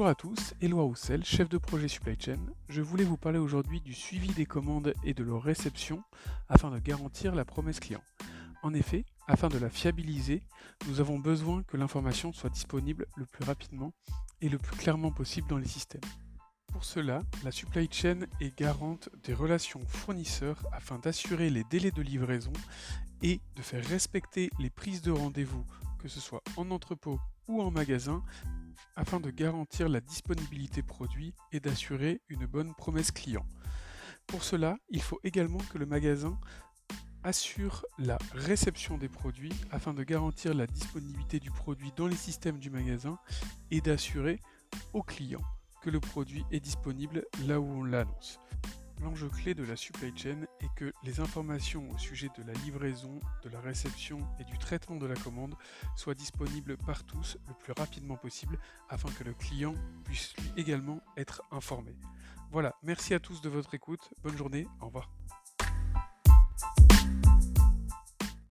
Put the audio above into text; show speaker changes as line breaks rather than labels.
Bonjour à tous, Éloi Roussel, chef de projet Supply Chain. Je voulais vous parler aujourd'hui du suivi des commandes et de leur réception afin de garantir la promesse client. En effet, afin de la fiabiliser, nous avons besoin que l'information soit disponible le plus rapidement et le plus clairement possible dans les systèmes. Pour cela, la supply chain est garante des relations fournisseurs afin d'assurer les délais de livraison et de faire respecter les prises de rendez-vous, que ce soit en entrepôt ou en magasin, afin de garantir la disponibilité produit et d'assurer une bonne promesse client. Pour cela, il faut également que le magasin assure la réception des produits afin de garantir la disponibilité du produit dans les systèmes du magasin et d'assurer au client que le produit est disponible là où on l'annonce. L'enjeu clé de la supply chain est que les informations au sujet de la livraison, de la réception et du traitement de la commande soient disponibles par tous le plus rapidement possible afin que le client puisse lui également être informé. Voilà, merci à tous de votre écoute, bonne journée, au revoir.